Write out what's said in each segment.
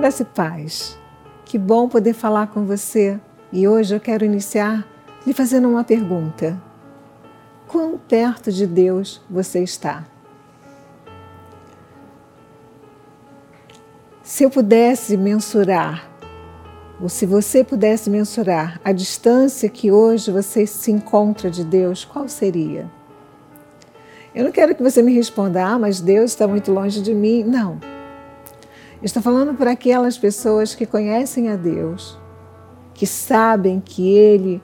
Graça e paz. Que bom poder falar com você. E hoje eu quero iniciar lhe fazendo uma pergunta. Quão perto de Deus você está? Se eu pudesse mensurar, ou se você pudesse mensurar a distância que hoje você se encontra de Deus, qual seria? Eu não quero que você me responda, ah, mas Deus está muito longe de mim. Não. Estou falando para aquelas pessoas que conhecem a Deus, que sabem que Ele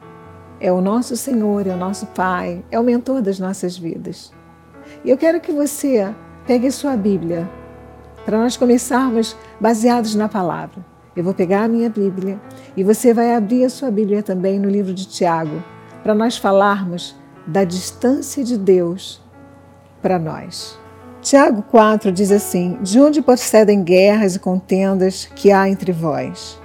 é o nosso Senhor, é o nosso Pai, é o mentor das nossas vidas. E eu quero que você pegue sua Bíblia para nós começarmos baseados na palavra. Eu vou pegar a minha Bíblia e você vai abrir a sua Bíblia também no livro de Tiago, para nós falarmos da distância de Deus para nós. Tiago 4 diz assim: De onde procedem guerras e contendas que há entre vós?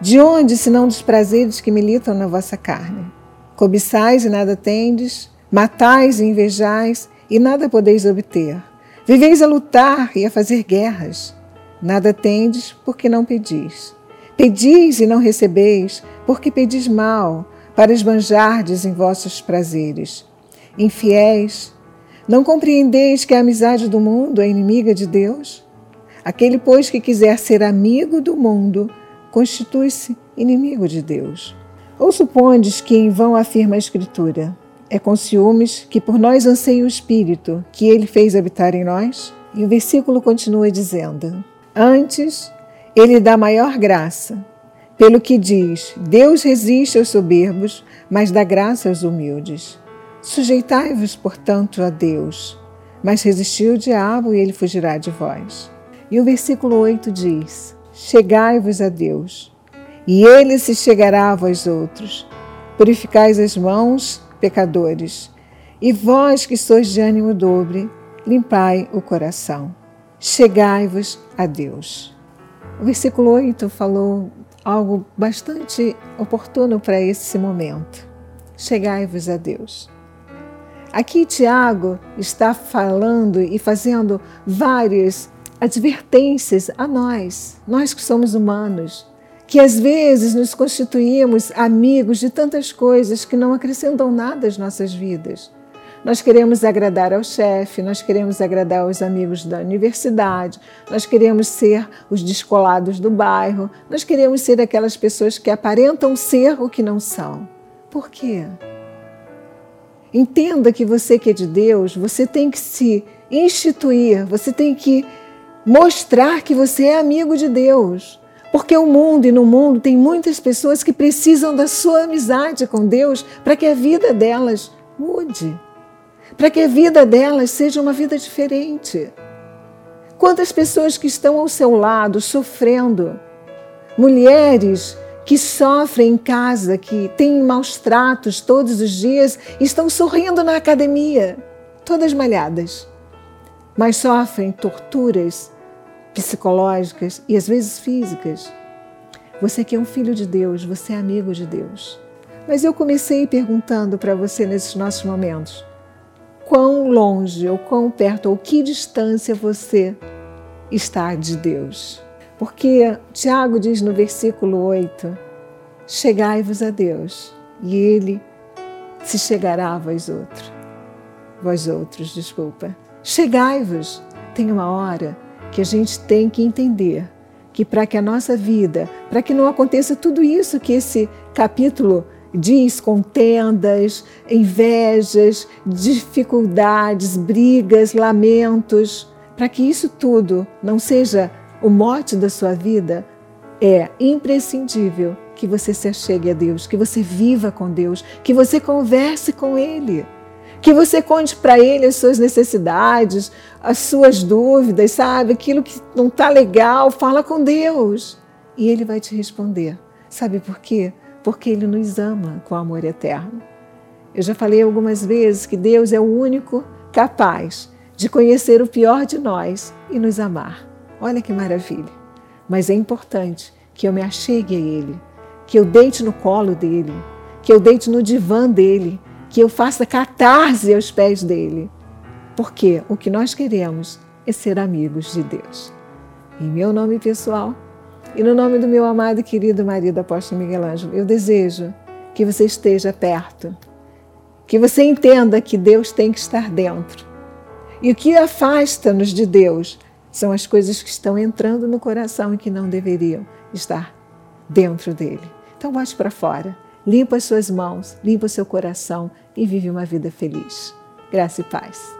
De onde, senão dos prazeres que militam na vossa carne? Cobiçais e nada tendes, matais e invejais e nada podeis obter. Viveis a lutar e a fazer guerras. Nada tendes porque não pedis. Pedis e não recebeis, porque pedis mal, para esbanjardes em vossos prazeres. Infiéis, não compreendeis que a amizade do mundo é inimiga de Deus? Aquele, pois, que quiser ser amigo do mundo, constitui-se inimigo de Deus. Ou supondes que em vão afirma a Escritura? É com ciúmes que por nós anseia o Espírito, que ele fez habitar em nós? E o versículo continua dizendo: Antes, ele dá maior graça. Pelo que diz: Deus resiste aos soberbos, mas dá graça aos humildes. Sujeitai-vos, portanto, a Deus, mas resisti o diabo e ele fugirá de vós. E o versículo 8 diz: Chegai-vos a Deus, e ele se chegará a vós outros. Purificais as mãos, pecadores, e vós que sois de ânimo dobre, limpai o coração. Chegai-vos a Deus. O versículo 8 falou algo bastante oportuno para esse momento. Chegai-vos a Deus. Aqui Tiago está falando e fazendo várias advertências a nós, nós que somos humanos, que às vezes nos constituímos amigos de tantas coisas que não acrescentam nada às nossas vidas. Nós queremos agradar ao chefe, nós queremos agradar aos amigos da universidade, nós queremos ser os descolados do bairro, nós queremos ser aquelas pessoas que aparentam ser o que não são. Por quê? Entenda que você que é de Deus, você tem que se instituir, você tem que mostrar que você é amigo de Deus. Porque o mundo e no mundo tem muitas pessoas que precisam da sua amizade com Deus para que a vida delas mude, para que a vida delas seja uma vida diferente. Quantas pessoas que estão ao seu lado sofrendo, mulheres que sofrem em casa, que têm maus tratos todos os dias, estão sorrindo na academia, todas malhadas, mas sofrem torturas psicológicas e às vezes físicas. Você que é um filho de Deus, você é amigo de Deus. Mas eu comecei perguntando para você nesses nossos momentos: quão longe ou quão perto ou que distância você está de Deus? Porque Tiago diz no versículo 8: Chegai-vos a Deus, e Ele se chegará a vós outros. Vós outros, desculpa. Chegai-vos. Tem uma hora que a gente tem que entender que para que a nossa vida, para que não aconteça tudo isso que esse capítulo diz, contendas, invejas, dificuldades, brigas, lamentos, para que isso tudo não seja o mote da sua vida, é imprescindível que você se achegue a Deus, que você viva com Deus, que você converse com Ele, que você conte para Ele as suas necessidades, as suas dúvidas, sabe? Aquilo que não está legal, fala com Deus. E Ele vai te responder. Sabe por quê? Porque Ele nos ama com amor eterno. Eu já falei algumas vezes que Deus é o único capaz de conhecer o pior de nós e nos amar. Olha que maravilha. Mas é importante que eu me achegue a Ele, que eu deite no colo dele, que eu deite no divã dele, que eu faça catarse aos pés dele. Porque o que nós queremos é ser amigos de Deus. Em meu nome pessoal, E no nome do meu amado e querido marido apóstolo Miguel Ângelo, eu desejo que você esteja perto, que você entenda que Deus tem que estar dentro. E o que afasta-nos de Deus são as coisas que estão entrando no coração e que não deveriam estar dentro dele. Então, bote para fora, limpa as suas mãos, limpa o seu coração e vive uma vida feliz. Graça e paz.